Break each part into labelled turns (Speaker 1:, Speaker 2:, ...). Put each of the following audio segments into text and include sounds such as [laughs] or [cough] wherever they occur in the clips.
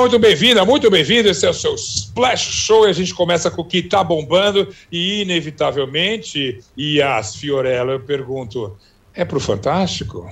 Speaker 1: muito bem-vinda, muito bem-vindo. Esse é o seu Splash Show e a gente começa com o que tá bombando e, inevitavelmente, e as Fiorella, eu pergunto, é pro Fantástico?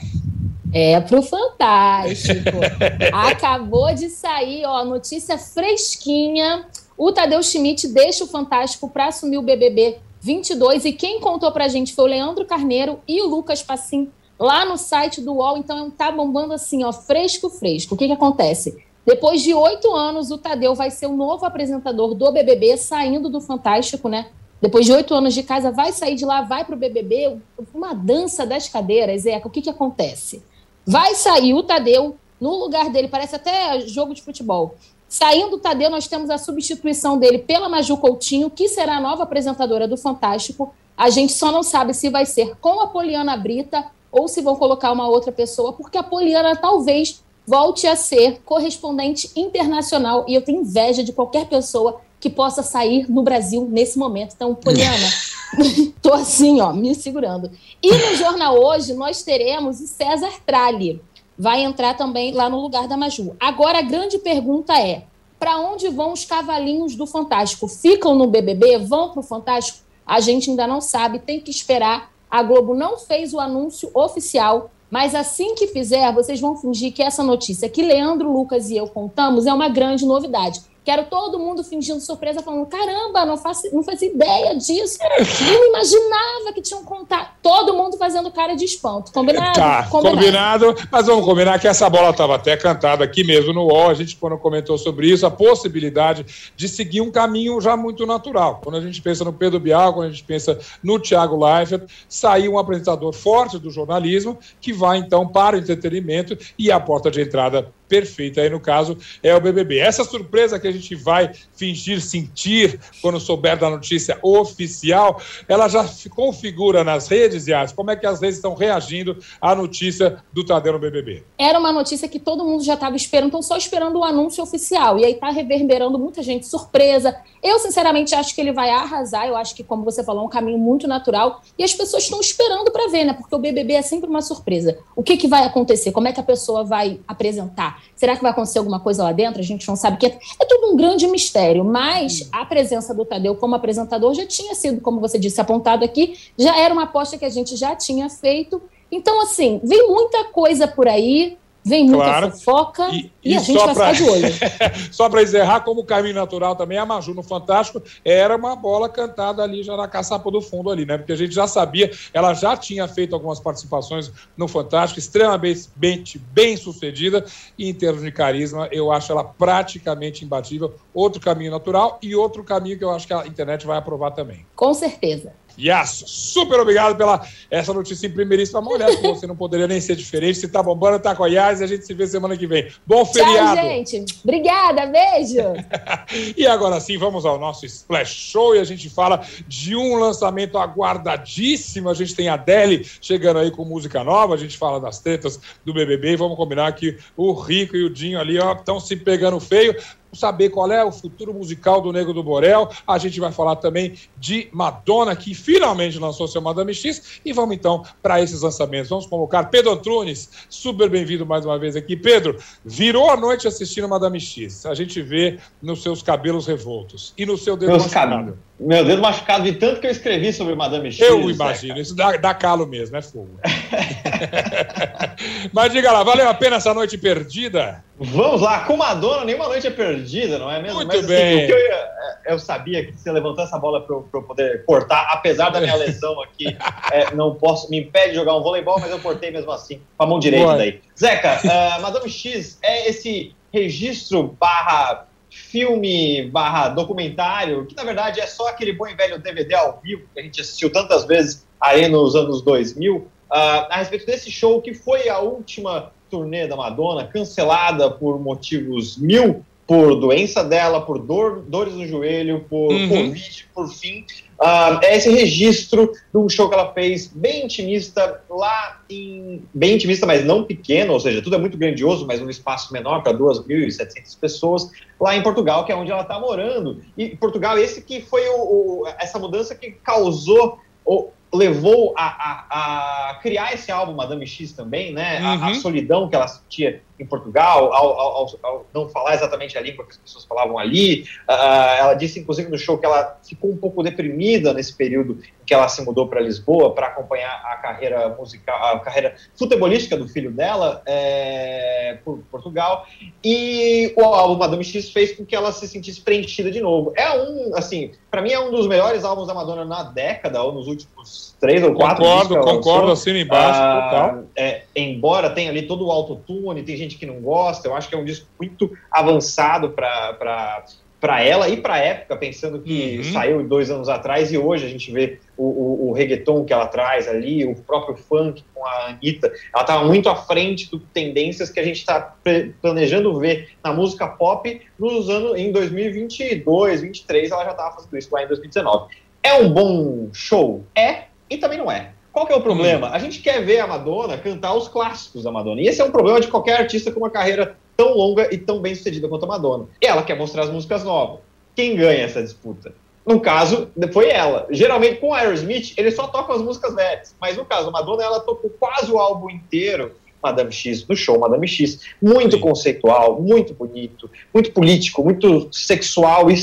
Speaker 2: É pro Fantástico. [laughs] Acabou de sair, ó, notícia fresquinha. O Tadeu Schmidt deixa o Fantástico para assumir o BBB 22 e quem contou pra gente foi o Leandro Carneiro e o Lucas Passim lá no site do UOL. Então tá bombando assim, ó, fresco, fresco. O que que acontece? Depois de oito anos, o Tadeu vai ser o novo apresentador do BBB, saindo do Fantástico, né? Depois de oito anos de casa, vai sair de lá, vai para o BBB, uma dança das cadeiras, Zeca. O que, que acontece? Vai sair o Tadeu no lugar dele, parece até jogo de futebol. Saindo o Tadeu, nós temos a substituição dele pela Maju Coutinho, que será a nova apresentadora do Fantástico. A gente só não sabe se vai ser com a Poliana Brita ou se vão colocar uma outra pessoa, porque a Poliana talvez volte a ser correspondente internacional e eu tenho inveja de qualquer pessoa que possa sair no Brasil nesse momento. Então, Poliana, [laughs] [laughs] tô assim, ó, me segurando. E no jornal hoje nós teremos o César Tralli. Vai entrar também lá no lugar da Maju. Agora a grande pergunta é: para onde vão os cavalinhos do Fantástico? Ficam no BBB? Vão para o Fantástico? A gente ainda não sabe, tem que esperar. A Globo não fez o anúncio oficial mas assim que fizer, vocês vão fingir que essa notícia que Leandro, Lucas e eu contamos é uma grande novidade. Quero todo mundo fingindo surpresa, falando: caramba, não faço, não fazia ideia disso. Não imaginava que tinham contado. Todo mundo fazendo cara de espanto. Combinado?
Speaker 1: Tá, combinado. combinado. Mas vamos combinar que essa bola estava até cantada aqui mesmo no UOL. A gente, quando comentou sobre isso, a possibilidade de seguir um caminho já muito natural. Quando a gente pensa no Pedro Bial, quando a gente pensa no Thiago Leifert, sair um apresentador forte do jornalismo que vai então para o entretenimento e a porta de entrada perfeita aí no caso é o BBB. Essa surpresa que a gente vai fingir sentir quando souber da notícia oficial, ela já configura nas redes, Yas. Como é que as redes estão reagindo à notícia do Tadeu no BBB?
Speaker 2: Era uma notícia que todo mundo já estava esperando, então só esperando o anúncio oficial. E aí tá reverberando muita gente surpresa. Eu, sinceramente, acho que ele vai arrasar. Eu acho que, como você falou, é um caminho muito natural. E as pessoas estão esperando para ver, né? Porque o BBB é sempre uma surpresa. O que, que vai acontecer? Como é que a pessoa vai apresentar? Será que vai acontecer alguma coisa lá dentro? A gente não sabe, que é, é tudo um grande mistério, mas a presença do Tadeu como apresentador já tinha sido, como você disse, apontado aqui, já era uma aposta que a gente já tinha feito. Então, assim, vem muita coisa por aí, Vem muita claro. fofoca e, e, e a gente vai pra... ficar de olho. [laughs]
Speaker 1: só para encerrar, como caminho natural também, a Maju no Fantástico era uma bola cantada ali já na caçapa do fundo ali, né? Porque a gente já sabia, ela já tinha feito algumas participações no Fantástico, extremamente bem, bem sucedida, e em termos de carisma, eu acho ela praticamente imbatível. Outro caminho natural e outro caminho que eu acho que a internet vai aprovar também.
Speaker 2: Com certeza.
Speaker 1: Yes, super obrigado pela essa notícia em primeiríssima mão. Aliás, você não poderia nem ser diferente. Se tá bombando, tá com a Yas e a gente se vê semana que vem. Bom feriado.
Speaker 2: Tchau, gente. Obrigada, beijo. [laughs]
Speaker 1: e agora sim, vamos ao nosso Splash Show e a gente fala de um lançamento aguardadíssimo. A gente tem a Adele chegando aí com música nova. A gente fala das tretas do BBB e vamos combinar que o Rico e o Dinho ali estão se pegando feio saber qual é o futuro musical do Nego do Borel. A gente vai falar também de Madonna, que finalmente lançou seu Madame X. E vamos então para esses lançamentos. Vamos convocar Pedro Antunes, super bem-vindo mais uma vez aqui. Pedro, virou a noite assistindo Madame X. A gente vê nos seus cabelos revoltos e no seu dedo Meus machucado.
Speaker 3: Meu dedo machucado de tanto que eu escrevi sobre Madame X.
Speaker 1: Eu imagino, né, isso dá, dá, calo mesmo, é fogo. [laughs] Mas diga lá, valeu a pena essa noite perdida?
Speaker 3: Vamos lá, com Madonna, nenhuma noite é perdida, não é mesmo?
Speaker 1: Muito Mas, assim, bem.
Speaker 3: eu, é, eu, sabia que você levantou essa bola para eu, poder cortar, apesar da minha [laughs] lesão aqui, é, não posso, me impede de jogar um voleibol, mas eu cortei mesmo assim, com a mão direita Boa. daí. Zeca, uh, Madame X é esse registro barra filme barra documentário, que na verdade é só aquele bom e velho DVD ao vivo que a gente assistiu tantas vezes aí nos anos 2000, uh, ah, a respeito desse show que foi a última turnê da Madonna, cancelada por motivos mil, por doença dela, por dor, dores no joelho, por uhum. Covid, por fim. Uh, é esse registro de um show que ela fez bem intimista lá em. bem intimista, mas não pequeno, ou seja, tudo é muito grandioso, mas num espaço menor para 2.700 pessoas, lá em Portugal, que é onde ela está morando. E Portugal, esse que foi o, o, essa mudança que causou o, levou a, a, a, criar esse álbum Madame X também, né? Uhum. A, a, uhum. solidão que ela sentia em Portugal, ao, ao, ao, não falar exatamente a língua que as pessoas falavam ali. Uh, ela disse, inclusive, no show que ela ficou um pouco deprimida nesse período em que ela se mudou para Lisboa para acompanhar a carreira musical, a carreira futebolística do filho dela é, por Portugal. E o álbum Madame X fez com que ela se sentisse preenchida de novo. É um, assim, para mim é um dos melhores álbuns da Madonna na década ou nos últimos três ou quatro.
Speaker 1: Concordo, concordo, assim embaixo, ah.
Speaker 3: É, embora tenha ali todo o autotune, tem gente que não gosta, eu acho que é um disco muito avançado para para ela e para a época, pensando que uhum. saiu dois anos atrás e hoje a gente vê o, o, o, reggaeton que ela traz ali, o próprio funk com a Anitta, ela estava muito à frente de tendências que a gente está planejando ver na música pop nos anos em 2022, 2023, ela já estava fazendo isso lá em 2019. É um bom show? É, e também não é. Qual que é o problema? Hum. A gente quer ver a Madonna cantar os clássicos da Madonna. E esse é um problema de qualquer artista com uma carreira tão longa e tão bem sucedida quanto a Madonna. E ela quer mostrar as músicas novas. Quem ganha essa disputa? No caso, foi ela. Geralmente, com Aerosmith, ele só toca as músicas velhas. Mas no caso, a Madonna, ela tocou quase o álbum inteiro Madame X, no show Madame X. Muito Sim. conceitual, muito bonito, muito político, muito sexual e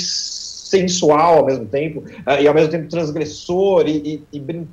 Speaker 3: sensual ao mesmo tempo, uh, e ao mesmo tempo transgressor e, e, e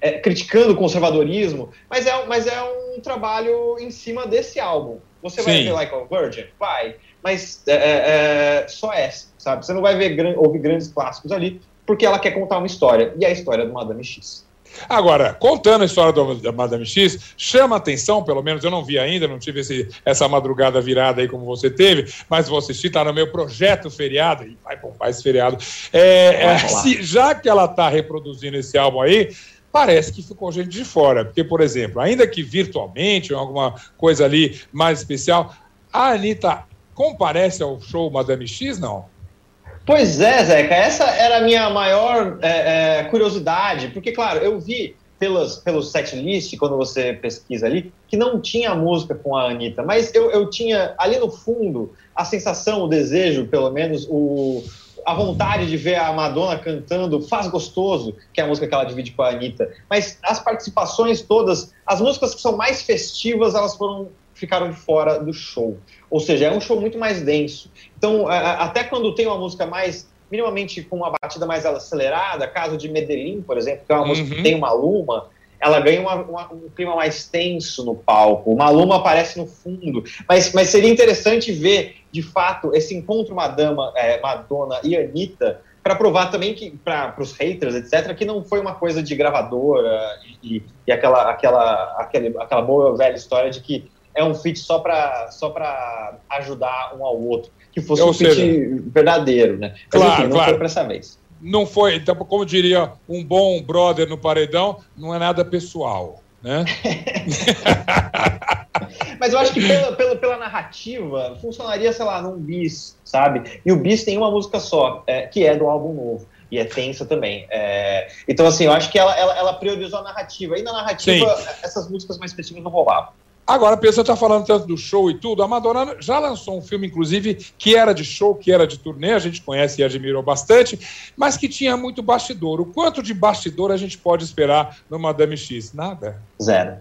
Speaker 3: é, criticando o conservadorismo, mas é, mas é um trabalho em cima desse álbum. Você Sim. vai ver Like a Virgin? Vai, mas é, é só essa, sabe? Você não vai ver ouvir grandes clássicos ali, porque ela quer contar uma história, e é a história do Madame X.
Speaker 1: Agora, contando a história do, da Madame X, chama atenção, pelo menos eu não vi ainda, não tive esse, essa madrugada virada aí como você teve, mas vou assistir, está no meu projeto feriado, e vai bombar esse feriado. É, é, se, já que ela está reproduzindo esse álbum aí, parece que ficou gente de fora. Porque, por exemplo, ainda que virtualmente, alguma coisa ali mais especial, a Anitta comparece ao show Madame X, não?
Speaker 3: Pois é, Zeca, essa era a minha maior é, é, curiosidade, porque, claro, eu vi pelas, pelo setlist, quando você pesquisa ali, que não tinha música com a Anitta, mas eu, eu tinha ali no fundo a sensação, o desejo, pelo menos, o, a vontade de ver a Madonna cantando Faz Gostoso, que é a música que ela divide com a Anitta. Mas as participações todas, as músicas que são mais festivas, elas foram ficaram de fora do show. Ou seja, é um show muito mais denso. Então, até quando tem uma música mais minimamente com uma batida mais acelerada, caso de Medellín, por exemplo, que é uma uhum. música que tem uma luma, ela ganha uma, uma, um clima mais tenso no palco. Uma luma aparece no fundo. Mas, mas seria interessante ver, de fato, esse encontro Madama, é, Madonna e Anitta para provar também que para os haters, etc, que não foi uma coisa de gravadora e, e aquela, aquela, aquela, aquela boa velha história de que é um fit só para só ajudar um ao outro, que fosse Ou um seja, fit verdadeiro, né?
Speaker 1: Mas, claro, enfim, não claro. foi para essa vez. Não foi, então, como diria um bom brother no paredão, não é nada pessoal, né? [laughs]
Speaker 3: Mas eu acho que pela, pela, pela, narrativa funcionaria, sei lá, num bis, sabe? E o bis tem uma música só, é, que é do álbum novo e é tensa também. É... Então, assim, eu acho que ela, ela, ela, priorizou a narrativa. E na narrativa, Sim. essas músicas mais específicas não rolavam.
Speaker 1: Agora, a pessoa está falando tanto do show e tudo. A Madonna já lançou um filme, inclusive, que era de show, que era de turnê, a gente conhece e admirou bastante, mas que tinha muito bastidor. O quanto de bastidor a gente pode esperar no Madame X? Nada?
Speaker 3: Zero.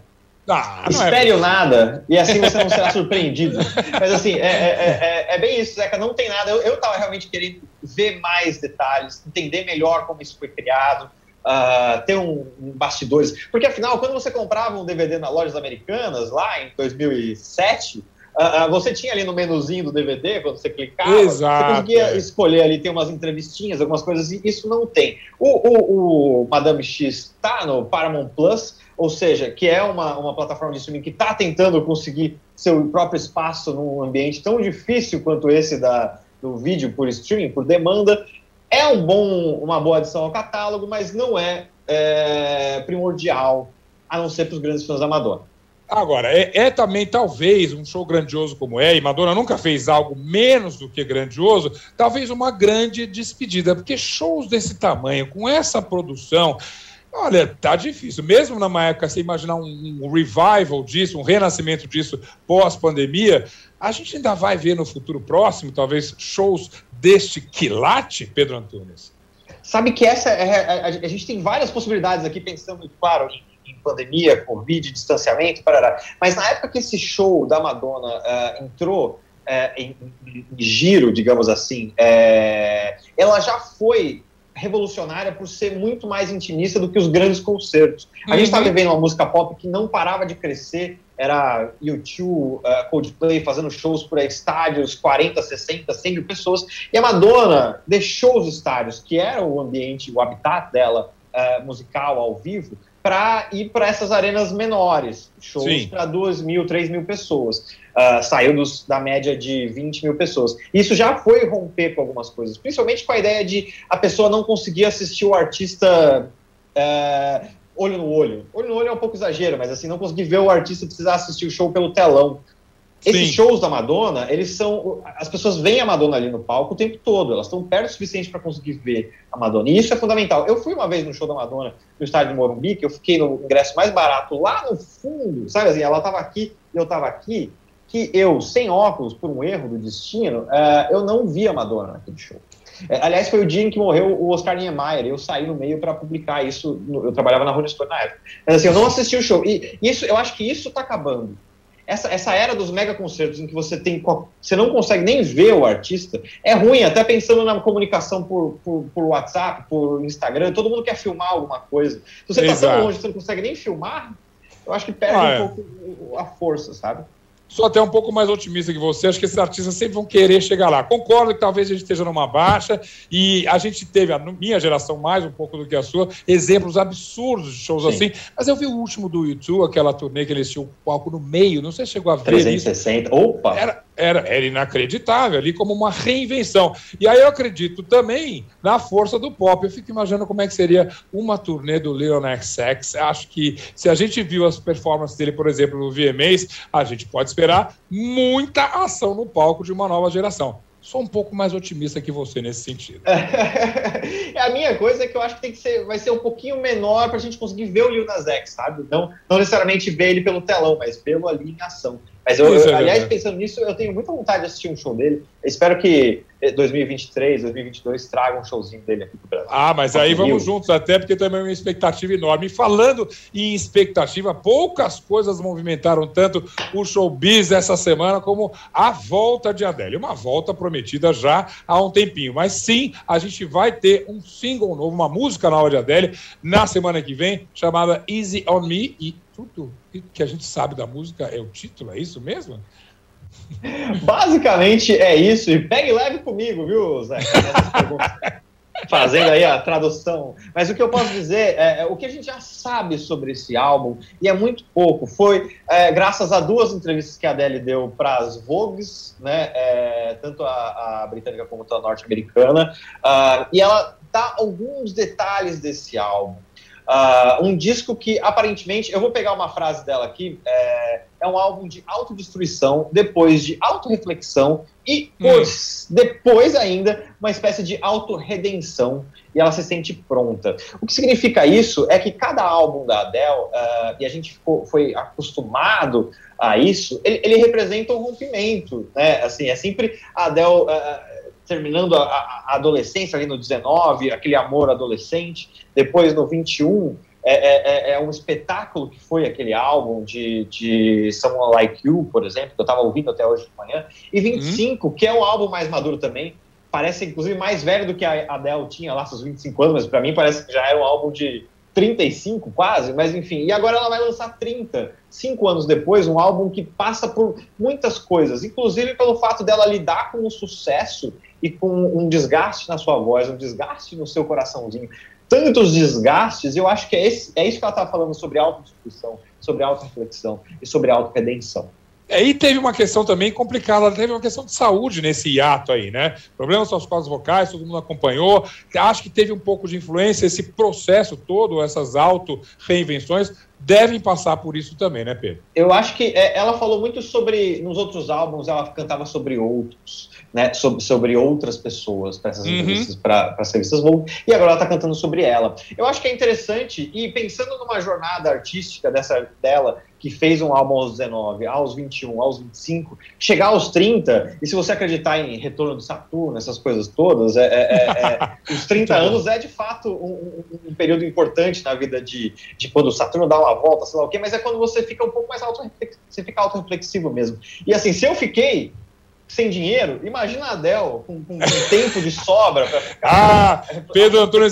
Speaker 3: Ah, Espere é... nada, e assim você não será surpreendido. Mas assim, é, é, é, é, bem isso, Zeca, não tem nada. Eu, eu tava realmente querendo ver mais detalhes, entender melhor como isso foi criado, uh, ter um, um, bastidores. Porque, afinal, quando você comprava um DVD nas lojas americanas, lá em 2007, uh, uh, você tinha ali no menuzinho do DVD, quando você clicava,
Speaker 1: Exato,
Speaker 3: você conseguia é. escolher ali, ter umas entrevistinhas, algumas coisas assim. Isso não tem. O, o, o Madame X está no Paramount Plus, ou seja, que é uma, uma plataforma de streaming que está tentando conseguir seu próprio espaço num ambiente tão difícil quanto esse da, do vídeo por streaming, por demanda, é um bom, uma boa adição ao catálogo, mas não é, é primordial, a não ser para os grandes fãs da Madonna.
Speaker 1: Agora, é, é, também, talvez, um show grandioso como é, e Madonna nunca fez algo menos do que grandioso, talvez uma grande despedida, porque shows desse tamanho, com essa produção, olha, tá difícil. Mesmo numa época, você imaginar um, um revival disso, um renascimento disso pós-pandemia, a gente ainda vai ver no futuro próximo, talvez, shows deste quilate, Pedro Antunes?
Speaker 3: Sabe que essa é, a, a, a, gente tem várias possibilidades aqui, pensando, claro, em, em pandemia, Covid, distanciamento, parará. Mas na época que esse show da Madonna uh, entrou uh, em, em, giro, digamos assim, uh, ela já foi revolucionária por ser muito mais intimista do que os grandes concertos. A uhum. gente está vivendo uma música pop que não parava de crescer, era U2, uh, Coldplay fazendo shows por estádios, 40, 60, 100 mil pessoas, e a Madonna deixou os estádios, que era o ambiente, o habitat dela uh, musical ao vivo, para ir para essas arenas menores, shows para 2 mil, 3 mil pessoas. Uh, saiu dos, da média de 20 mil pessoas. Isso já foi romper com algumas coisas, principalmente com a ideia de a pessoa não conseguir assistir o artista uh, olho no olho. Olho no olho é um pouco exagero, mas assim, não conseguir ver o artista precisar assistir o show pelo telão. Esses Sim. shows da Madonna, eles são. As pessoas veem a Madonna ali no palco o tempo todo, elas estão perto o suficiente para conseguir ver a Madonna. E isso é fundamental. Eu fui uma vez no show da Madonna no estádio de Morumbi, que eu fiquei no ingresso mais barato lá no fundo, sabe assim? Ela estava aqui e eu estava aqui, que eu, sem óculos, por um erro do destino, uh, eu não vi a Madonna naquele show. É, aliás, foi o dia em que morreu o Oscar Niemeyer. Eu saí no meio para publicar isso. No, eu trabalhava na Rolling Stone na época. Mas assim, eu não assisti o show. E, e isso, eu acho que isso está acabando essa, essa era dos mega concertos em que você tem você não consegue nem ver o artista é ruim até pensando na comunicação por, por, por WhatsApp por Instagram todo mundo quer filmar alguma coisa. Se você está tão longe você não consegue nem filmar eu acho que perde ah, um é. pouco a força sabe
Speaker 1: Sou até um pouco mais otimista que você. Acho que esses artistas sempre vão querer chegar lá. Concordo que talvez a gente esteja numa baixa e a gente teve, a minha geração mais um pouco do que a sua, exemplos absurdos de shows Sim. assim. Mas eu vi o último do YouTube, aquela turnê que eles tinham o palco no meio. Não sei se chegou a ver
Speaker 3: 360. Isso. Opa!
Speaker 1: Era, era, era inacreditável ali, como uma reinvenção. E aí eu acredito também na força do pop. Eu fico imaginando como é que seria uma turnê do Leon X. Acho que se a gente viu as performances dele, por exemplo, no VMAs, a gente pode esperar muita ação no palco de uma nova geração. Sou um pouco mais otimista que você nesse sentido. [laughs]
Speaker 3: a minha coisa é que eu acho que tem que ser, vai ser um pouquinho menor para a gente conseguir ver o Lil Nas X, sabe? Não, não necessariamente ver ele pelo telão, mas pelo ali em ação. Mas eu, eu é aliás, pensando nisso, eu tenho muita vontade de assistir um show dele. Eu espero que 2023, 2022 traga um showzinho dele aqui pro Brasil.
Speaker 1: Ah, mas aí vamos juntos, até porque também é uma expectativa enorme. E falando em expectativa, poucas coisas movimentaram tanto o showbiz essa semana como a volta de Adele. Uma volta prometida já há um tempinho. Mas sim, a gente vai ter um single novo, uma música nova de Adele na semana que vem, chamada Easy on Me. E tudo que a gente sabe da música é o título, é isso mesmo? [laughs]
Speaker 3: Basicamente é isso. E pegue leve comigo, viu, Zé? [laughs] Fazendo aí a tradução. Mas o que eu posso dizer é, é, o que a gente já sabe sobre esse álbum, e é muito pouco, foi é, graças a duas entrevistas que a Adele deu para as Vogues, né, é, tanto a, a, britânica como a norte-americana, uh, e ela dá alguns detalhes desse álbum. Uh, um disco que aparentemente, eu vou pegar uma frase dela aqui, é, é um álbum de autodestruição, depois de autorreflexão e hum. depois ainda uma espécie de autorredenção e ela se sente pronta. O que significa isso é que cada álbum da Adele, uh, e a gente ficou, foi acostumado a isso, ele, ele, representa um rompimento, né? Assim, é sempre a Adele uh, terminando a, a, adolescência ali no 19, aquele amor adolescente, depois no 21, é, é, é, é, um espetáculo que foi aquele álbum de, de Someone Like You, por exemplo, que eu estava ouvindo até hoje de manhã, e 25, uhum. que é um álbum mais maduro também, parece inclusive mais velho do que a Adele tinha lá seus 25 anos, mas para mim parece que já é um álbum de 35 quase, mas enfim. E agora ela vai lançar 30, cinco anos depois, um álbum que passa por muitas coisas, inclusive pelo fato dela lidar com o sucesso e com um desgaste na sua voz, um desgaste no seu coraçãozinho. Tantos desgastes, eu acho que é, esse, é isso que ela está falando sobre autodiscussão, sobre auto-reflexão e sobre auto-redenção.
Speaker 1: Aí teve uma questão também complicada, teve uma questão de saúde nesse hiato aí, né? Problemas com as cordas vocais, todo mundo acompanhou. Acho que teve um pouco de influência esse processo todo, essas auto-reinvenções, devem passar por isso também, né, Pedro?
Speaker 3: Eu acho que é, ela falou muito sobre, nos outros álbuns, ela cantava sobre outros, né, sobre, sobre outras pessoas para essas uhum. entrevistas, para as revistas Vogue, e agora ela está cantando sobre ela. Eu acho que é interessante, e pensando numa jornada artística dessa dela, que fez um álbum aos 19, aos 21, aos 25, chegar aos 30, e se você acreditar em retorno de Saturno, essas coisas todas, é, é, é, é [laughs] os 30 anos é de fato um, um, período importante na vida de, de quando o Saturno dá uma volta, sei lá o quê, mas é quando você fica um pouco mais auto você fica auto-reflexivo mesmo. E assim, se eu fiquei sem dinheiro, imagina a Adele com, com, com tempo de sobra para ficar.
Speaker 1: Ah, [laughs] Pedro Antônio,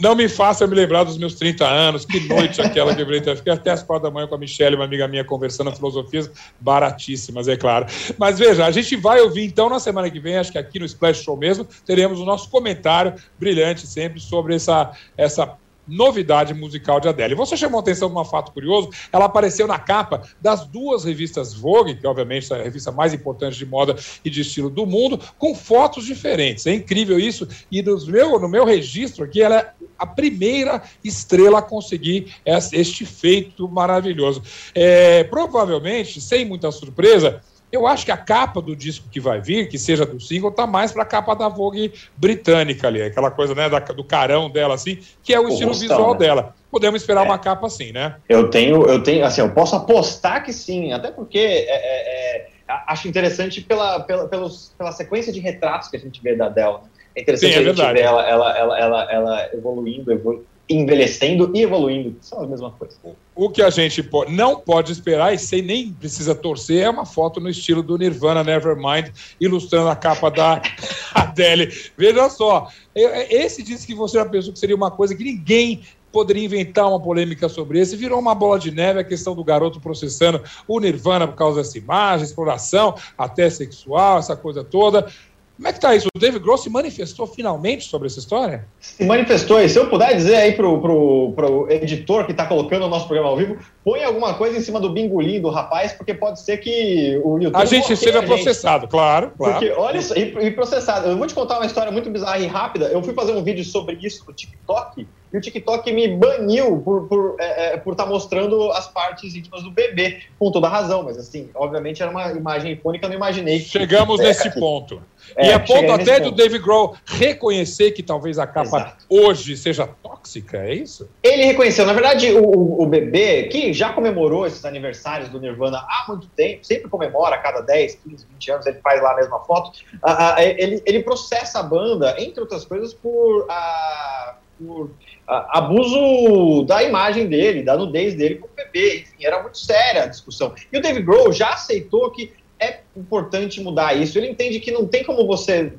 Speaker 1: não me faça me lembrar dos meus 30 anos, que noite aquela que eu fiquei até as quatro da manhã com a Michelle, uma amiga minha, conversando filosofias baratíssimas, é claro. Mas veja, a gente vai ouvir então na semana que vem, acho que aqui no Splash Show mesmo, teremos o nosso comentário brilhante sempre sobre essa, essa novidade musical de Adele. Você chamou a atenção de um fato curioso, ela apareceu na capa das duas revistas Vogue, que obviamente é a revista mais importante de moda e de estilo do mundo, com fotos diferentes. É incrível isso, e no meu, no meu registro aqui, ela é a primeira estrela a conseguir este feito maravilhoso. É, provavelmente, sem muita surpresa, eu acho que a capa do disco que vai vir, que seja do single, tá mais para a capa da Vogue britânica ali, aquela coisa né, da, do carão dela, assim, que é o, o estilo rostão, visual né? dela. Podemos esperar é. uma capa assim, né?
Speaker 3: Eu tenho, eu tenho, assim, eu posso apostar que sim, até porque é, é, é acho interessante pela, pela, pelos, pela sequência de retratos que a gente vê da Adele. Né? É interessante sim, é a gente ver ela, ela, ela, ela, ela evoluindo, evoluindo envelhecendo e evoluindo, são as mesmas coisas.
Speaker 1: O que a gente não pode esperar, e sem nem precisa torcer, é uma foto no estilo do Nirvana Nevermind, ilustrando a capa da [laughs] Adele. Veja só, esse disse que você já pensou que seria uma coisa que ninguém poderia inventar uma polêmica sobre esse, virou uma bola de neve a questão do garoto processando o Nirvana por causa dessa imagem, exploração, até sexual, essa coisa toda. Como é que tá isso? O David Gross se manifestou finalmente sobre essa história?
Speaker 3: Se manifestou, e se eu puder dizer aí pro, pro, pro editor que está colocando o nosso programa ao vivo, põe alguma coisa em cima do bingolim do rapaz, porque pode ser que o
Speaker 1: YouTube... A gente seja processado, claro, claro. Porque,
Speaker 3: olha isso, e, e processado. Eu vou te contar uma história muito bizarra e rápida. Eu fui fazer um vídeo sobre isso no TikTok, e o TikTok me baniu por estar por, é, é, por tá mostrando as partes íntimas do bebê, com toda razão, mas assim, obviamente era uma imagem icônica, eu não imaginei.
Speaker 1: Chegamos nesse aqui. ponto. É, e é ponto até do Dave Grohl reconhecer que talvez a capa Exato. hoje seja tóxica, é isso?
Speaker 3: Ele reconheceu. Na verdade, o, o bebê, que já comemorou esses aniversários do Nirvana há muito tempo, sempre comemora a cada 10, 15, 20 anos, ele faz lá a mesma foto. Uh, ele, ele processa a banda, entre outras coisas, por. Uh, por abuso da imagem dele, da nudez dele como bebê, enfim, era muito séria a discussão. E o Dave Grohl já aceitou que é importante mudar isso. Ele entende que não tem como você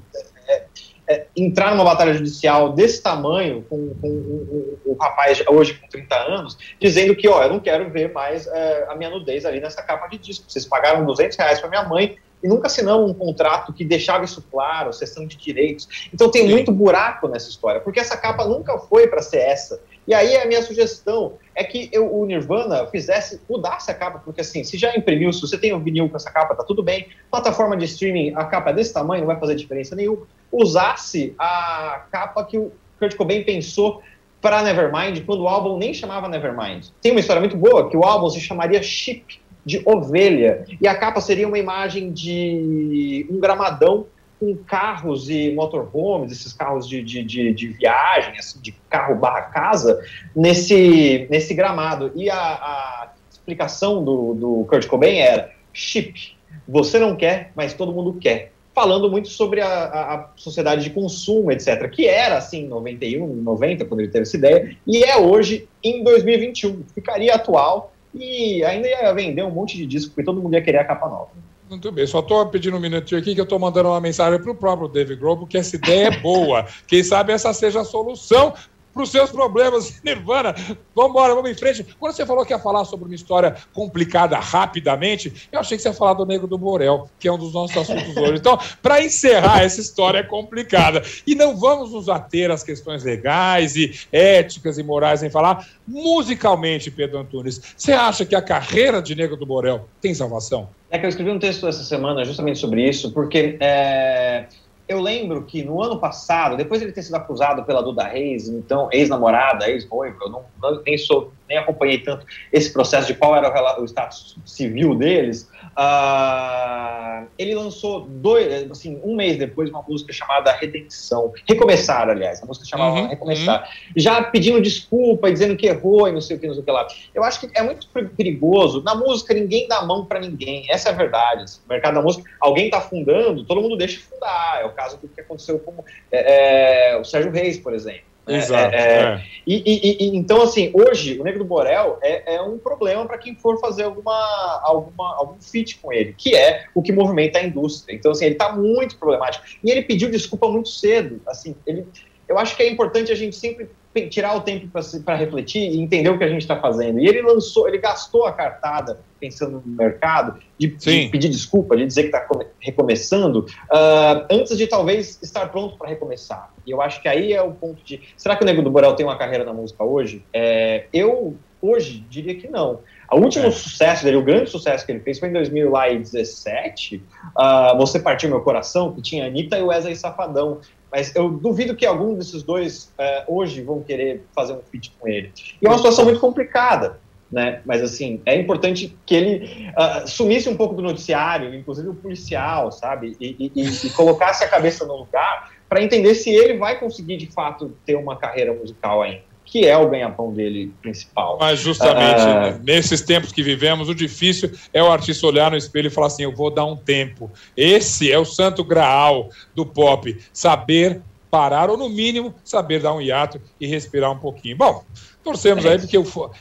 Speaker 3: é, é, entrar numa batalha judicial desse tamanho, com, com um, um, um, rapaz hoje com 30 anos, dizendo que, ó, eu não quero ver mais é, a minha nudez ali nessa capa de disco. Vocês pagaram 200 reais para minha mãe e nunca assinamos um contrato que deixava isso claro, sessão de direitos. Então tem Sim. muito buraco nessa história, porque essa capa nunca foi para ser essa. E aí a minha sugestão é que eu, o Nirvana fizesse, mudasse a capa, porque assim, se já imprimiu, se você tem um vinil com essa capa, tá tudo bem. Plataforma de streaming, a capa é desse tamanho, não vai fazer diferença nenhuma. Usasse a capa que o Kurt Cobain pensou para Nevermind, quando o álbum nem chamava Nevermind. Tem uma história muito boa, que o álbum se chamaria Chip, de ovelha, e a capa seria uma imagem de um gramadão com carros e motorhomes, esses carros de, de, de, de viagem, assim, de carro barra casa, nesse, nesse gramado. E a, a explicação do, do Kurt Cobain era chip. Você não quer, mas todo mundo quer. Falando muito sobre a, a, a sociedade de consumo, etc., que era assim em 91, 90, quando ele teve essa ideia, e é hoje em 2021. Ficaria atual e ainda ia vender um monte de disco, porque todo mundo ia querer a capa nova.
Speaker 1: Muito bem, só estou pedindo um minutinho aqui que eu estou mandando uma mensagem para o próprio David Grohl, porque essa ideia é boa. Quem sabe essa seja a solução para os seus problemas, [laughs] Nirvana. Vamos embora, vamos em frente. Quando você falou que ia falar sobre uma história complicada rapidamente, eu achei que você ia falar do Negro do Borel, que é um dos nossos assuntos hoje. Então, para encerrar essa história complicada, e não vamos nos ater às questões legais e éticas e morais em falar, musicalmente, Pedro Antunes, você acha que a carreira de Negro do Borel tem salvação?
Speaker 3: É que eu escrevi um texto essa semana justamente sobre isso, porque é, eu lembro que no ano passado, depois de ele ter sido acusado pela Duda Reis, então ex-namorada, ex-noiva, eu não, nem sou nem acompanhei tanto esse processo de qual era o, o status civil deles. Uh, ele lançou dois, assim, um mês depois uma música chamada Redenção, Recomeçar, aliás, a música chamada uhum, Recomeçar, uhum. já pedindo desculpa e dizendo que errou e não sei o que, não sei o que lá. Eu acho que é muito perigoso. Na música ninguém dá mão para ninguém, essa é a verdade. Assim, o mercado da música, alguém está fundando, todo mundo deixa fundar. É o caso do que aconteceu com é, é, o Sérgio Reis, por exemplo.
Speaker 1: É, Exato. É, é.
Speaker 3: E, e, e, então, assim, hoje, o Negro do Borel é, é um problema para quem for fazer alguma, alguma, algum fit com ele, que é o que movimenta a indústria. Então, assim, ele está muito problemático. E ele pediu desculpa muito cedo. Assim, ele, eu acho que é importante a gente sempre tirar o tempo para refletir e entender o que a gente está fazendo. E ele lançou, ele gastou a cartada pensando no mercado, de, de pedir desculpa, de dizer que está recomeçando, uh, antes de talvez estar pronto para recomeçar. E eu acho que aí é o ponto de. Será que o Nego do Borel tem uma carreira na música hoje? É, eu, hoje, diria que não. O último é. sucesso dele, o grande sucesso que ele fez foi em 2017, uh, ah, Você Partiu Meu Coração, que tinha Anitta e Wesley Safadão. Mas eu duvido que algum desses dois uh, hoje vão querer fazer um feat com ele. E é uma situação muito complicada. Né? Mas assim, é importante que ele uh, sumisse um pouco do noticiário, inclusive o policial, sabe? E, e, e colocasse a cabeça no lugar para entender se ele vai conseguir de fato ter uma carreira musical ainda que é o ganha-pão dele principal.
Speaker 1: Mas justamente ah, nesses tempos que vivemos, o difícil é o artista olhar no espelho e falar assim: eu vou dar um tempo. Esse é o santo graal do pop, saber parar ou no mínimo saber dar um hiato e respirar um pouquinho. Bom, Torcemos aí, porque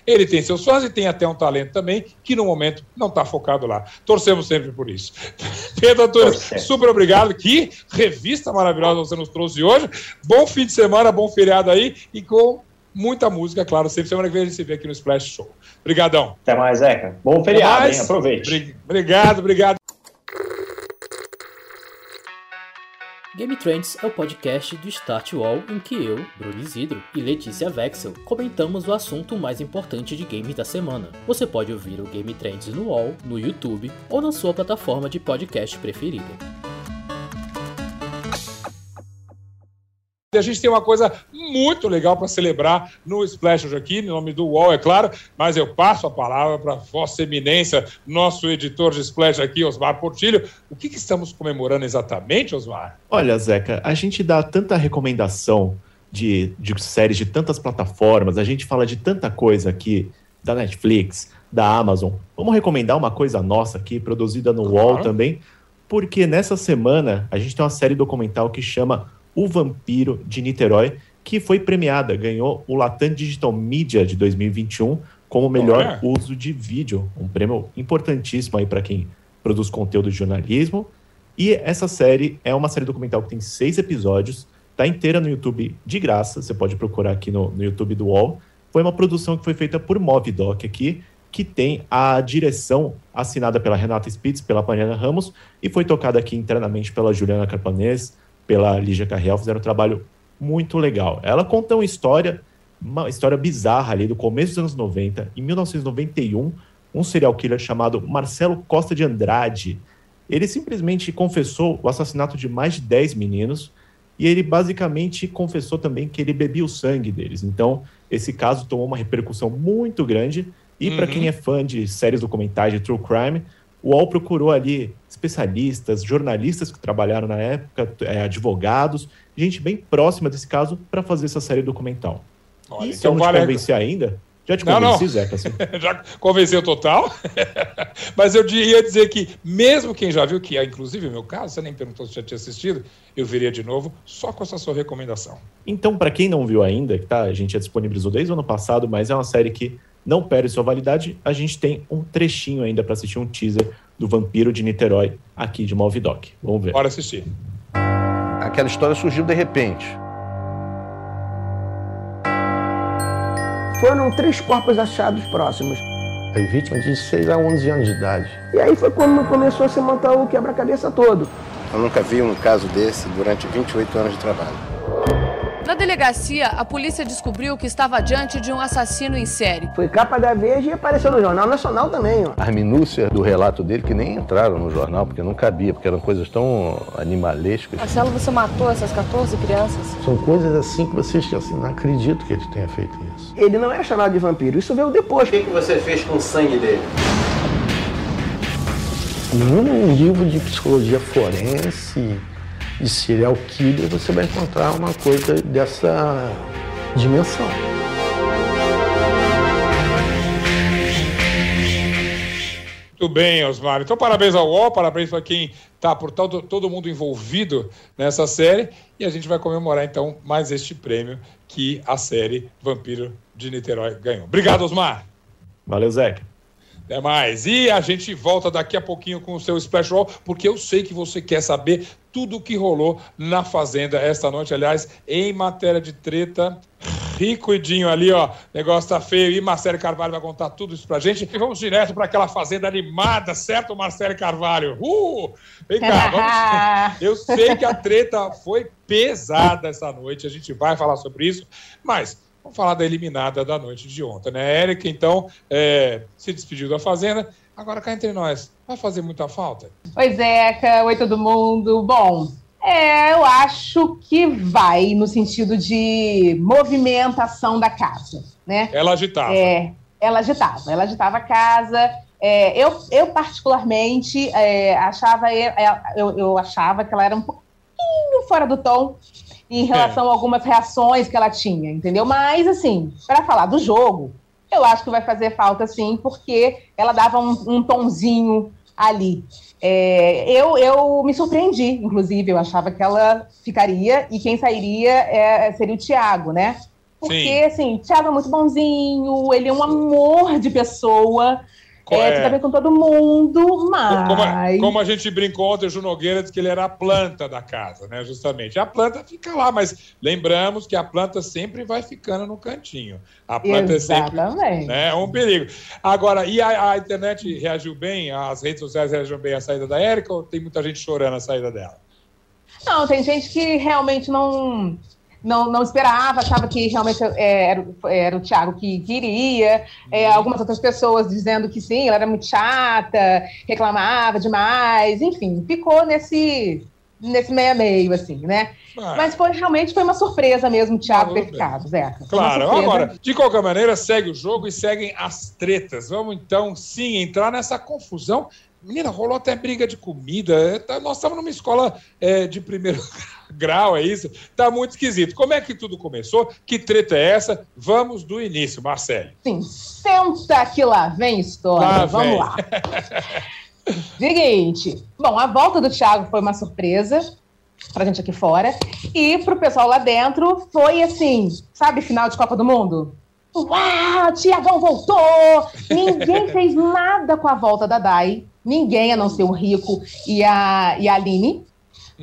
Speaker 1: ele tem seus fãs e tem até um talento também, que no momento não está focado lá. Torcemos sempre por isso. [laughs] Pedro Antônio, super obrigado. Que revista maravilhosa você nos trouxe hoje. Bom fim de semana, bom feriado aí e com muita música, claro. Sempre semana que vem a gente se vê aqui no Splash Show. Obrigadão.
Speaker 3: Até mais, Zeca. Bom feriado, hein? Aproveite.
Speaker 1: Obrigado, obrigado.
Speaker 4: Game Trends é o podcast do Start Wall em que eu, Bruno Isidro e Letícia Vexel comentamos o assunto mais importante de games da semana. Você pode ouvir o Game Trends no Wall, no YouTube ou na sua plataforma de podcast preferida.
Speaker 1: A gente tem uma coisa muito legal para celebrar no Splash hoje aqui, no nome do UOL, é claro, mas eu passo a palavra para Vossa Eminência, nosso editor de Splash aqui, Osmar Portilho. O que, que estamos comemorando exatamente, Osmar?
Speaker 5: Olha, Zeca, a gente dá tanta recomendação de, de séries de tantas plataformas, a gente fala de tanta coisa aqui, da Netflix, da Amazon. Vamos recomendar uma coisa nossa aqui, produzida no claro. UOL também, porque nessa semana a gente tem uma série documental que chama o Vampiro de Niterói, que foi premiada, ganhou o Latam Digital Media de 2021 como melhor uso de vídeo, um prêmio importantíssimo aí para quem produz conteúdo de jornalismo. E essa série é uma série documental que tem seis episódios, tá inteira no YouTube de graça, você pode procurar aqui no, no YouTube do UOL. Foi uma produção que foi feita por Movidoc aqui, que tem a direção assinada pela Renata Spitz, pela Mariana Ramos, e foi tocada aqui internamente pela Juliana Carpanês, pela Lígia Carriel, fizeram um trabalho muito legal. Ela conta uma história, uma história bizarra ali do começo dos anos 90. Em 1991, um serial killer chamado Marcelo Costa de Andrade, ele simplesmente confessou o assassinato de mais de 10 meninos e ele basicamente confessou também que ele bebia o sangue deles. Então, esse caso tomou uma repercussão muito grande. E uhum. para quem é fã de séries documentais de true crime, o UOL procurou ali especialistas, jornalistas que trabalharam na época, é, advogados, gente bem próxima desse caso para fazer essa série documental. Olha, e se então eu não vale... te convencer ainda, já te convenci, não, não. Zeca? Assim. [laughs]
Speaker 1: já convenceu total. [laughs] Mas eu ia dizer que, mesmo quem já viu, que é inclusive o meu caso, você nem perguntou se já tinha assistido, eu veria de novo só com essa sua recomendação.
Speaker 5: Então, para quem não viu ainda, tá, a gente já disponibilizou desde o ano passado, mas é uma série que não perde sua validade, a gente tem um trechinho ainda para assistir um teaser do Vampiro de Niterói aqui de Malvidoc. Vamos ver.
Speaker 1: Bora assistir.
Speaker 6: Aquela história surgiu de repente.
Speaker 7: Foram três corpos achados próximos.
Speaker 6: As vítimas de 6 a 11 anos de idade.
Speaker 7: E aí foi quando começou a se montar o quebra-cabeça todo.
Speaker 6: Eu nunca vi um caso desse durante 28 anos de trabalho.
Speaker 8: Na delegacia, a polícia descobriu que estava diante de um assassino em série.
Speaker 7: Foi capa da Veja e apareceu no Jornal Nacional também, ó.
Speaker 6: As minúcias do relato dele que nem entraram no jornal, porque não cabia, porque eram coisas tão animalescas.
Speaker 8: Marcelo, você matou essas 14 crianças?
Speaker 6: São coisas assim que você esquece. Assim, não acredito que ele tenha feito isso.
Speaker 7: Ele não era chamado de vampiro, isso veio depois.
Speaker 9: O que, que você fez com o sangue dele?
Speaker 6: Num livro de psicologia forense, de serial killer, você vai encontrar uma coisa dessa dimensão.
Speaker 1: Muito bem, Osmar. Então, parabéns ao UOL, parabéns para quem está por todo, todo mundo envolvido nessa série. E a gente vai comemorar, então, mais este prêmio que a série Vampiro de Niterói ganhou. Obrigado, Osmar.
Speaker 5: Valeu, Zé.
Speaker 1: Até mais. E a gente volta daqui a pouquinho com o seu Splash Roll, porque eu sei que você quer saber tudo o que rolou na Fazenda esta noite. Aliás, em matéria de treta, ricoidinho ali, ó. Negócio tá feio. E Marcelo Carvalho vai contar tudo isso pra gente. E vamos direto para aquela Fazenda animada, certo, Marcelo Carvalho? Uh! Vem cá, [laughs] vamos. Eu sei que a treta foi pesada essa noite, a gente vai falar sobre isso, mas Vamos falar da eliminada da noite de ontem, né? Érica, então, é, se despediu da Fazenda. Agora cá entre nós, vai fazer muita falta?
Speaker 10: Oi, Zeca. Oi, todo mundo. Bom, é, eu acho que vai no sentido de movimentação da casa, né?
Speaker 1: Ela agitava.
Speaker 10: É, ela agitava. Ela agitava a casa. É, eu, eu, particularmente, é, achava, eu, eu, eu achava que ela era um pouquinho fora do tom em relação a algumas reações que ela tinha, entendeu? Mas, assim, para falar do jogo, eu acho que vai fazer falta sim, porque ela dava um, um tonzinho ali. É, eu, eu me surpreendi, inclusive, eu achava que ela ficaria e quem sairia é, seria o Thiago, né? Porque, Sim. assim, o Thiago é muito bonzinho, ele é um amor de pessoa, é, é. bem com todo mundo, mas.
Speaker 1: Como a, como a, gente brincou ontem, o Ju Nogueira disse que ele era a planta da casa, né? Justamente. A planta fica lá, mas lembramos que a planta sempre vai ficando no cantinho. A planta
Speaker 10: Exatamente.
Speaker 1: é sempre né, um perigo. Agora, e a, a internet reagiu bem? As redes sociais reagiram bem à saída da Érica ou tem muita gente chorando a saída dela?
Speaker 10: Não, tem gente que realmente não não, não esperava, achava que realmente é, era, era o Thiago que queria. É, uhum. algumas outras pessoas dizendo que sim, ela era muito chata, reclamava demais, enfim, ficou nesse nesse meio a meio, assim, né? Ah. Mas foi realmente foi uma surpresa mesmo o Thiago ter ficado, Zeca.
Speaker 1: Claro, agora, de qualquer maneira, segue o jogo e seguem as tretas. Vamos então, sim, entrar nessa confusão Menina, rolou até briga de comida. É, tá, nós estamos numa escola é, de primeiro [laughs] grau, é isso? Tá muito esquisito. Como é que tudo começou? Que treta é essa? Vamos do início, Marcelo.
Speaker 10: Sim, senta que lá vem história. Lá Vamos vem. lá. Seguinte, bom, a volta do Thiago foi uma surpresa pra gente aqui fora. E pro pessoal lá dentro foi assim, sabe, final de Copa do Mundo? Uau, Tiagão voltou! Ninguém [laughs] fez nada com a volta da Dai. Ninguém, a não ser o Rico e a, e a Aline.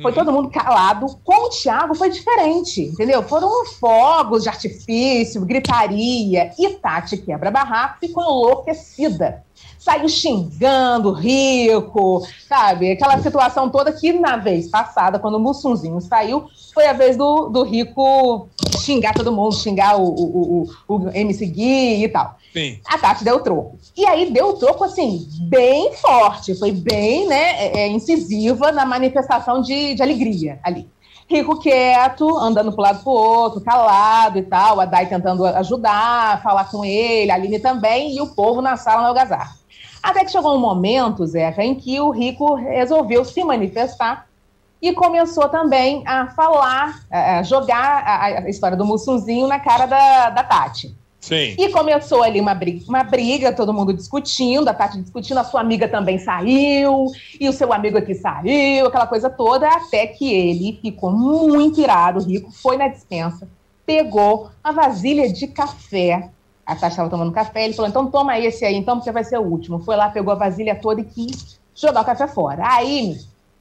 Speaker 10: Foi uhum. todo mundo calado. Com o Thiago foi diferente, entendeu? Foram fogos de artifício, gritaria. E Tati quebra barraco ficou enlouquecida. Saiu xingando, rico, sabe? Aquela situação toda que na vez passada, quando o Mussunzinho saiu, foi a vez do, do Rico xingar todo mundo, xingar o, o, o, o MC Gui e tal.
Speaker 1: Sim.
Speaker 10: A Tati deu troco. E aí deu troco, assim, bem forte, foi bem, né, é, é, incisiva na manifestação de, de alegria ali. Rico quieto, andando para lado pro outro, calado e tal, a Dai tentando ajudar, falar com ele, a Aline também, e o povo na sala no algazarra. Até que chegou um momento, Zeca, em que o Rico resolveu se manifestar e começou também a falar, a jogar a, história do Mussunzinho na cara da, da Tati.
Speaker 1: Sim.
Speaker 10: E começou ali uma briga, uma briga, todo mundo discutindo, a Tati discutindo, a sua amiga também saiu, e o seu amigo aqui saiu, aquela coisa toda, até que ele ficou muito irado, rico, foi na dispensa, pegou a vasilha de café. A Tati estava tomando café, ele falou: então toma esse aí, então, porque vai ser o último. Foi lá, pegou a vasilha toda e quis jogar o café fora. Aí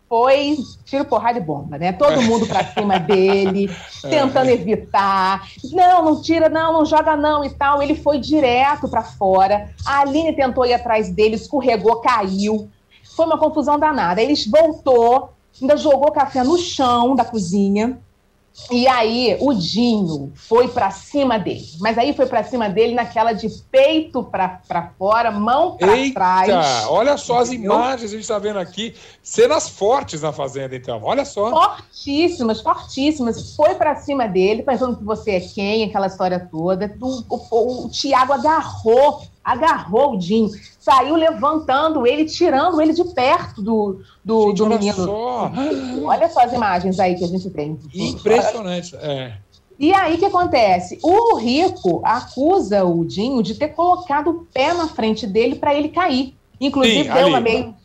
Speaker 10: foi tiro, porrada e bomba, né? Todo mundo pra cima dele, [laughs] tentando evitar. Não, não tira, não, não joga não e tal. Ele foi direto para fora. A Aline tentou ir atrás dele, escorregou, caiu. Foi uma confusão danada. Ele voltou, ainda jogou café no chão da cozinha. E aí o Dinho foi para cima dele. Mas aí foi para cima dele naquela de peito para fora, mão para trás.
Speaker 1: Olha só as imagens que a gente está vendo aqui. Cenas fortes na fazenda, então. Olha só.
Speaker 10: Fortíssimas, fortíssimas. Foi para cima dele, pensando que você é quem, aquela história toda. O, o, o Tiago agarrou, agarrou o Dinho. Saiu levantando ele, tirando ele de perto do, do, gente, do olha menino. Só. Olha só as imagens aí que a gente tem.
Speaker 1: Impressionante. É.
Speaker 10: E aí o que acontece? O Rico acusa o Dinho de ter colocado o pé na frente dele para ele cair. Inclusive, Sim, deu ali. uma meio.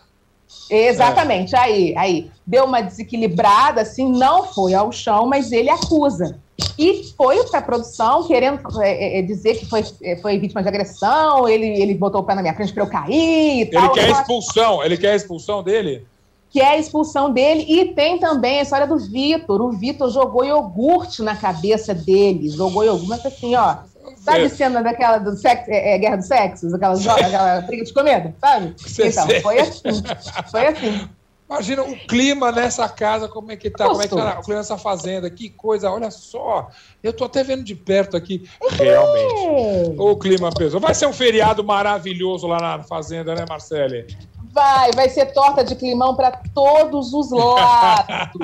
Speaker 10: Exatamente, é. aí, aí. Deu uma desequilibrada, assim, não foi ao chão, mas ele acusa. E foi para a produção querendo é, é, é, dizer que foi, é, foi vítima de agressão, ele, ele botou o pé na minha frente para eu cair e
Speaker 1: tal. Ele quer a expulsão, ele quer a expulsão dele?
Speaker 10: que é a expulsão dele. E tem também a história do Vitor. O Vitor jogou iogurte na cabeça dele. Jogou iogurte, mas assim, ó. Sabe a cena daquela do sexo, é, é, Guerra dos Sexos? Aquela, aquela briga de comida, sabe? então, foi assim. Foi assim.
Speaker 1: Imagina o clima nessa casa, como é que tá, como é que tá o clima nessa fazenda, que coisa, olha só. Eu tô até vendo de perto aqui, realmente. O clima pesou. Vai ser um feriado maravilhoso lá na fazenda, né, Marcele?
Speaker 10: Vai, vai ser torta de climão para todos os [laughs] lados.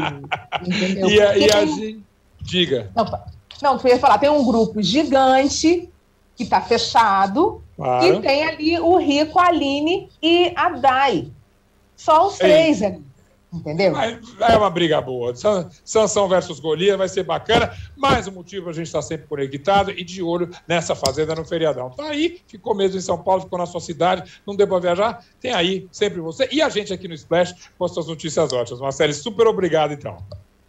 Speaker 1: entendeu? E, a, e a gente. Diga.
Speaker 10: Não, não, tu ia falar, tem um grupo gigante que está fechado claro. e tem ali o Rico, a Aline e a Dai. Só os três ali. Entendeu?
Speaker 1: É uma briga boa. Sansão versus Golias vai ser bacana. Mais um motivo a gente estar tá sempre conectado e de olho nessa fazenda no feriadão. Tá aí, ficou mesmo em São Paulo, ficou na sua cidade, não deu para viajar? Tem aí sempre você. E a gente aqui no Splash com as suas notícias ótimas. Marcelo, super obrigado então.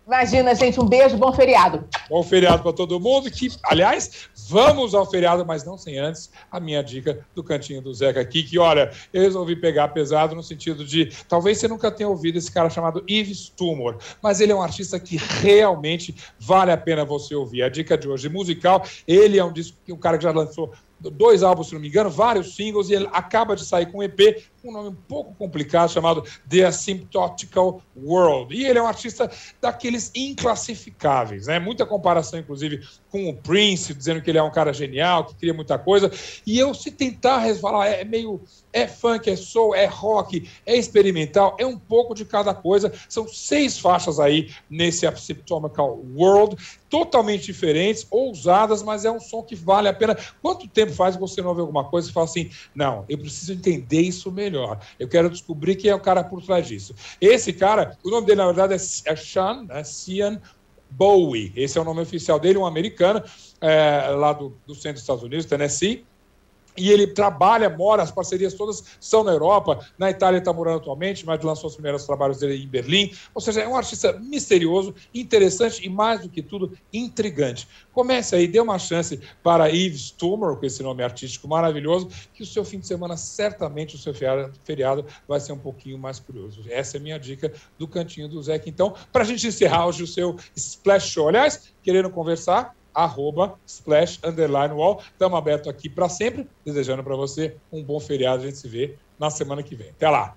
Speaker 10: Imagina, gente, um beijo, bom feriado.
Speaker 1: Bom feriado para todo mundo. Que, aliás, vamos ao feriado, mas não sem antes a minha dica do cantinho do Zeca aqui, que olha, eu resolvi pegar pesado no sentido de talvez você nunca tenha ouvido esse cara chamado Yves Tumor, mas ele é um artista que realmente vale a pena você ouvir. A dica de hoje musical, ele é um disco um cara que já lançou dois álbuns, se não me engano, vários singles, e ele acaba de sair com um EP um nome um pouco complicado chamado The Asymptotical World. E ele é um artista daqueles inclassificáveis, né? Muita comparação, inclusive, com o Prince, dizendo que ele é um cara genial, que cria muita coisa. E eu, se tentar falar, é meio. É funk, é soul, é rock, é experimental, é um pouco de cada coisa. São seis faixas aí nesse Asymptotical World, totalmente diferentes, ousadas, mas é um som que vale a pena. Quanto tempo faz você não ouvir alguma coisa e fala assim: não, eu preciso entender isso melhor. Eu quero descobrir quem é o cara por trás disso. Esse cara, o nome dele, na verdade, é Sean, é Cian Bowie. Esse é o nome oficial dele, um americano, é, lá do, do centro dos Estados Unidos, Tennessee. E ele trabalha, mora, as parcerias todas são na Europa, na Itália está morando atualmente, mas lançou os primeiros trabalhos dele em Berlim. Ou seja, é um artista misterioso, interessante e, mais do que tudo, intrigante. Comece aí, dê uma chance para Yves Tumor, com esse nome artístico maravilhoso, que o seu fim de semana, certamente, o seu feriado vai ser um pouquinho mais curioso. Essa é a minha dica do Cantinho do Zeca. Então, para a gente encerrar hoje o seu Splash Show. Aliás, querendo conversar, arroba splash underline wall. Estamos abertos aqui para sempre, desejando para você um bom feriado. A gente se vê na semana que vem. Até lá!